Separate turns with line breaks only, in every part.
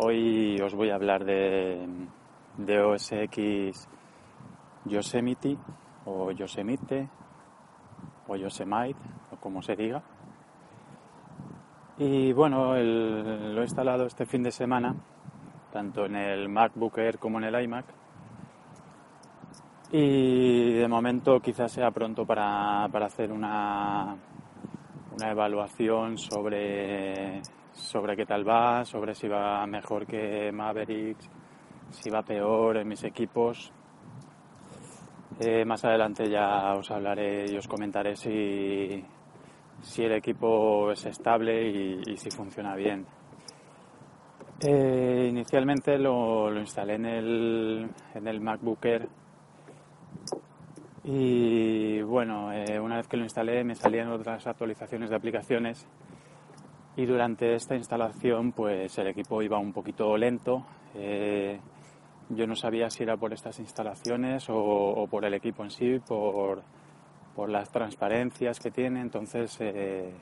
Hoy os voy a hablar de, de OSX Yosemite o Yosemite o Yosemite o como se diga. Y bueno, lo he instalado este fin de semana, tanto en el MacBook Air como en el iMac. Y de momento quizás sea pronto para, para hacer una, una evaluación sobre, sobre qué tal va, sobre si va mejor que Mavericks, si va peor en mis equipos. Eh, más adelante ya os hablaré y os comentaré si, si el equipo es estable y, si funciona bien. Eh, inicialmente lo, lo instalé en el, en el MacBook Air y bueno, eh, una vez que lo instalé me salían otras actualizaciones de aplicaciones y durante esta instalación pues el equipo iba un poquito lento. Eh, yo no sabía si era por estas instalaciones o, por el equipo en sí, por, por las transparencias que tiene. Entonces eh,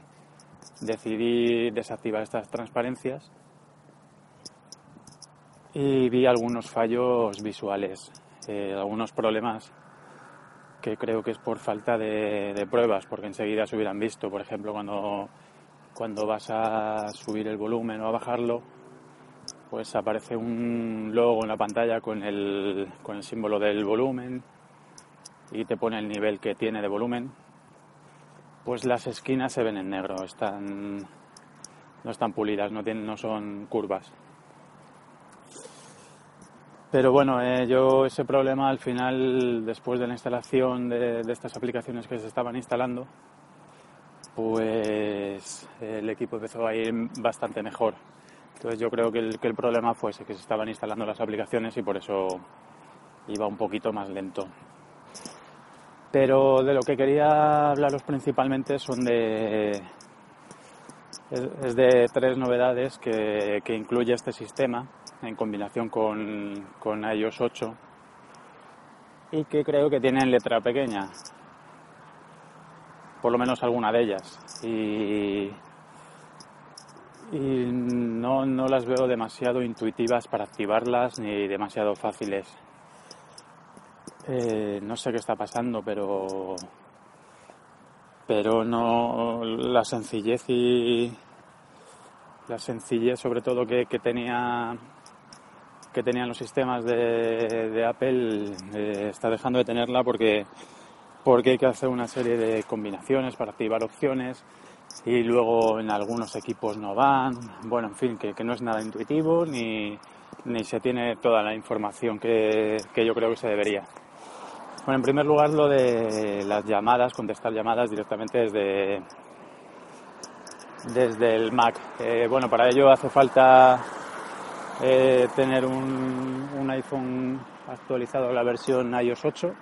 decidí desactivar estas transparencias y vi algunos fallos visuales, algunos problemas que creo que es por falta de, de pruebas, porque enseguida se hubieran visto, por ejemplo, cuando, cuando vas a subir el volumen o a bajarlo, pues aparece un logo en la pantalla con el, con el símbolo del volumen y te pone el nivel que tiene de volumen. Pues las esquinas se ven en negro, están, no están pulidas, no, tienen, no son curvas. Pero bueno, eh, yo ese problema al final, después de la instalación de, de estas aplicaciones que se estaban instalando, pues el equipo empezó a ir bastante mejor. Entonces yo creo que el, que el problema fue ese, que se estaban instalando las aplicaciones y por eso iba un poquito más lento. Pero de lo que quería hablaros principalmente son de, es, de tres novedades que, incluye este sistema en combinación con, con iOS 8 y que creo que tienen letra pequeña, por lo menos alguna de ellas. Y, y no, no las veo demasiado intuitivas para activarlas ni demasiado fáciles. Eh, no sé qué está pasando, pero pero no la sencillez y la sencillez sobre todo que, que tenía que tenían los sistemas de, Apple eh, está dejando de tenerla porque porque hay que hacer una serie de combinaciones para activar opciones y luego en algunos equipos no van. Bueno en fin que, que no es nada intuitivo ni, ni se tiene toda la información que, que yo creo que se debería bueno, en primer lugar lo de las llamadas, contestar llamadas directamente desde, desde el Mac. Eh, bueno, para ello hace falta eh, tener un, un, iPhone actualizado a la versión iOS 8.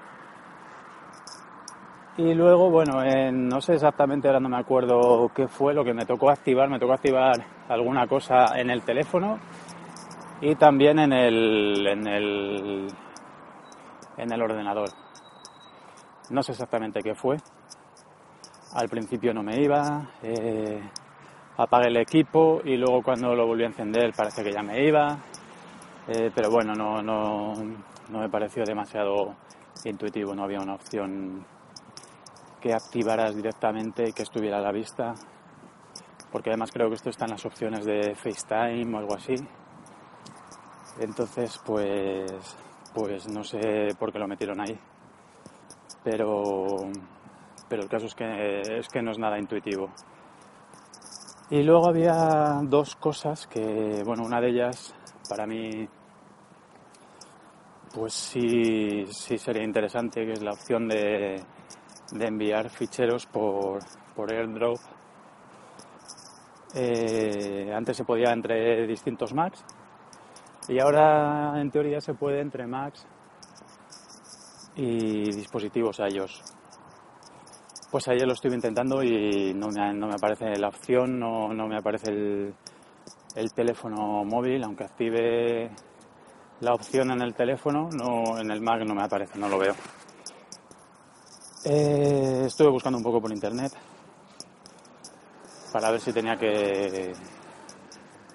Y luego, bueno, no sé exactamente, ahora no me acuerdo qué fue lo que me tocó activar. Me tocó activar alguna cosa en el teléfono y también en el, en el, en el ordenador. No sé exactamente qué fue. Al principio no me iba. Eh, apagué el equipo y luego cuando lo volví a encender parece que ya me iba. Eh, pero bueno, no, no, no me pareció demasiado intuitivo. No había una opción que activaras directamente y que estuviera a la vista. Porque además creo que esto está en las opciones de FaceTime o algo así. Entonces, pues, pues no sé por qué lo metieron ahí pero, pero el caso es que, es que no es nada intuitivo. Y luego había dos cosas que, bueno, una de ellas para mí, pues sí, sí sería interesante, que es la opción de, de enviar ficheros por, por AirDrop. Eh, antes se podía entre distintos Macs Y ahora, en teoría, se puede entre Macs y dispositivos iOS. Pues ayer lo estuve intentando y no me, no me aparece la opción, no, no me aparece el, el teléfono móvil, aunque active la opción en el teléfono, no, en el Mac no me aparece, no lo veo. Eh, estuve buscando un poco por internet para ver si tenía que,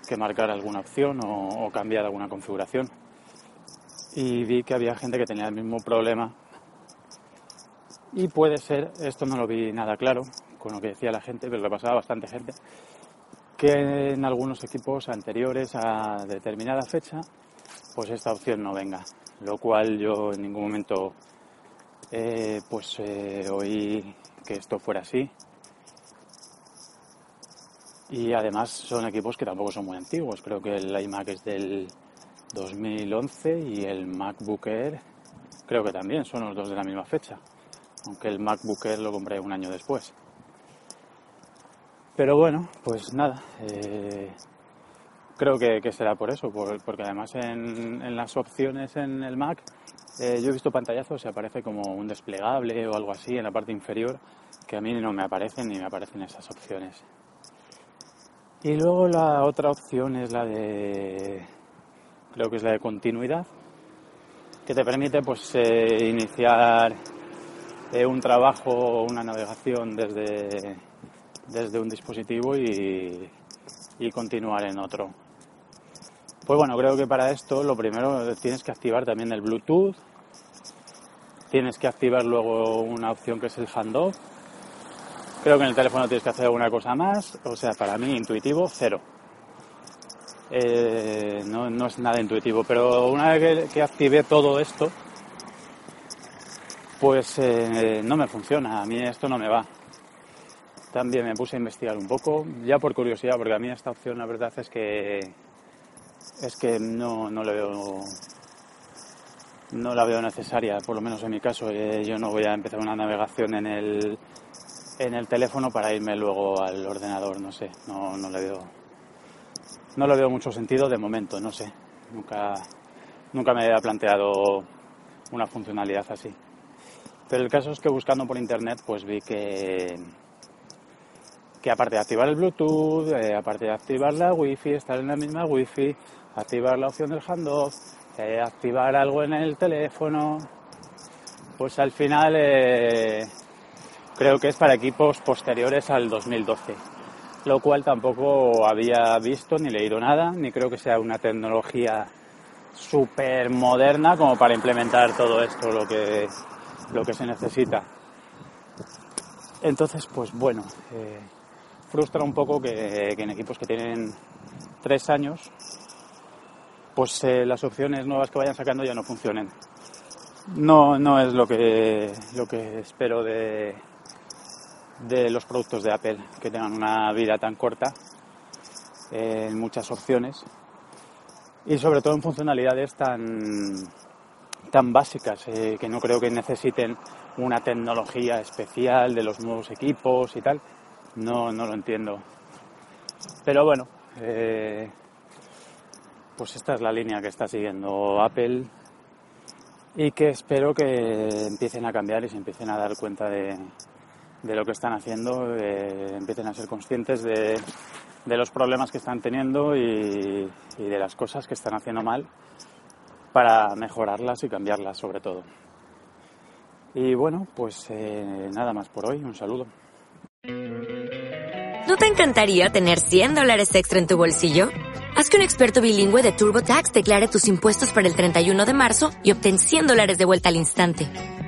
que marcar alguna opción o cambiar alguna configuración. Y vi que había gente que tenía el mismo problema. Y puede ser, esto no lo vi nada claro con lo que decía la gente, pero lo pasaba bastante gente, que en algunos equipos anteriores a determinada fecha, pues esta opción no venga. Lo cual yo en ningún momento eh, pues eh, oí que esto fuera así. Y además son equipos que tampoco son muy antiguos. Creo que el iMac es del 2011 y el MacBook Air creo que también son los dos de la misma fecha. Aunque el MacBook Air lo compré un año después. Pero bueno, pues nada. eh, creo que, será por eso, por- porque además en, en las opciones en el Mac eh, yo he visto pantallazos y aparece como un desplegable o algo así en la parte inferior que a mí no me aparecen ni me aparecen esas opciones. Y luego la otra opción es la de, creo que es la de continuidad, que te permite pues eh, iniciar eh, un trabajo o una navegación desde, desde un dispositivo y, y continuar en otro. Pues bueno, creo que para esto lo primero tienes que activar también el Bluetooth, tienes que activar luego una opción que es el handoff. Creo que en el teléfono tienes que hacer alguna cosa más, o sea, para mí intuitivo, cero. Eh, no, no es nada intuitivo, pero una vez que, activé todo esto, pues eh, no me funciona, a mí esto no me va. También me puse a investigar un poco, ya por curiosidad, porque a mí esta opción la verdad es que es que no, no le veo no la veo necesaria, por lo menos en mi caso. Eh, yo no voy a empezar una navegación en el en el teléfono para irme luego al ordenador, no sé, no, no le veo no le veo mucho sentido de momento, no sé. Nunca nunca me había planteado una funcionalidad así. Pero el caso es que buscando por internet pues vi que que aparte de activar el Bluetooth, eh, aparte de activar la Wi-Fi, estar en la misma Wi-Fi, activar la opción del handoff, eh, activar algo en el teléfono, pues al final eh, creo que es para equipos posteriores al 2012, lo cual tampoco había visto ni leído nada, ni creo que sea una tecnología súper moderna como para implementar todo esto, lo que, lo que se necesita. Entonces, pues bueno, eh, frustra un poco que, en equipos que tienen tres años, pues eh, las opciones nuevas que vayan sacando ya no funcionen. No, no es lo que, lo que espero de, de los productos de Apple, que tengan una vida tan corta en muchas opciones y sobre todo en funcionalidades tan, tan básicas, eh, que no creo que necesiten una tecnología especial de los nuevos equipos y tal. No, no lo entiendo. Pero bueno, eh, pues esta es la línea que está siguiendo Apple y que espero que empiecen a cambiar y se empiecen a dar cuenta de, de lo que están haciendo, eh, empiecen a ser conscientes de, de los problemas que están teniendo y, y de las cosas que están haciendo mal para mejorarlas y cambiarlas sobre todo. Y bueno, pues eh, nada más por hoy, un saludo.
¿No te encantaría tener 100 dólares extra en tu bolsillo? Haz que un experto bilingüe de TurboTax declare tus impuestos para el 31 de marzo y obtén 100 dólares de vuelta al instante.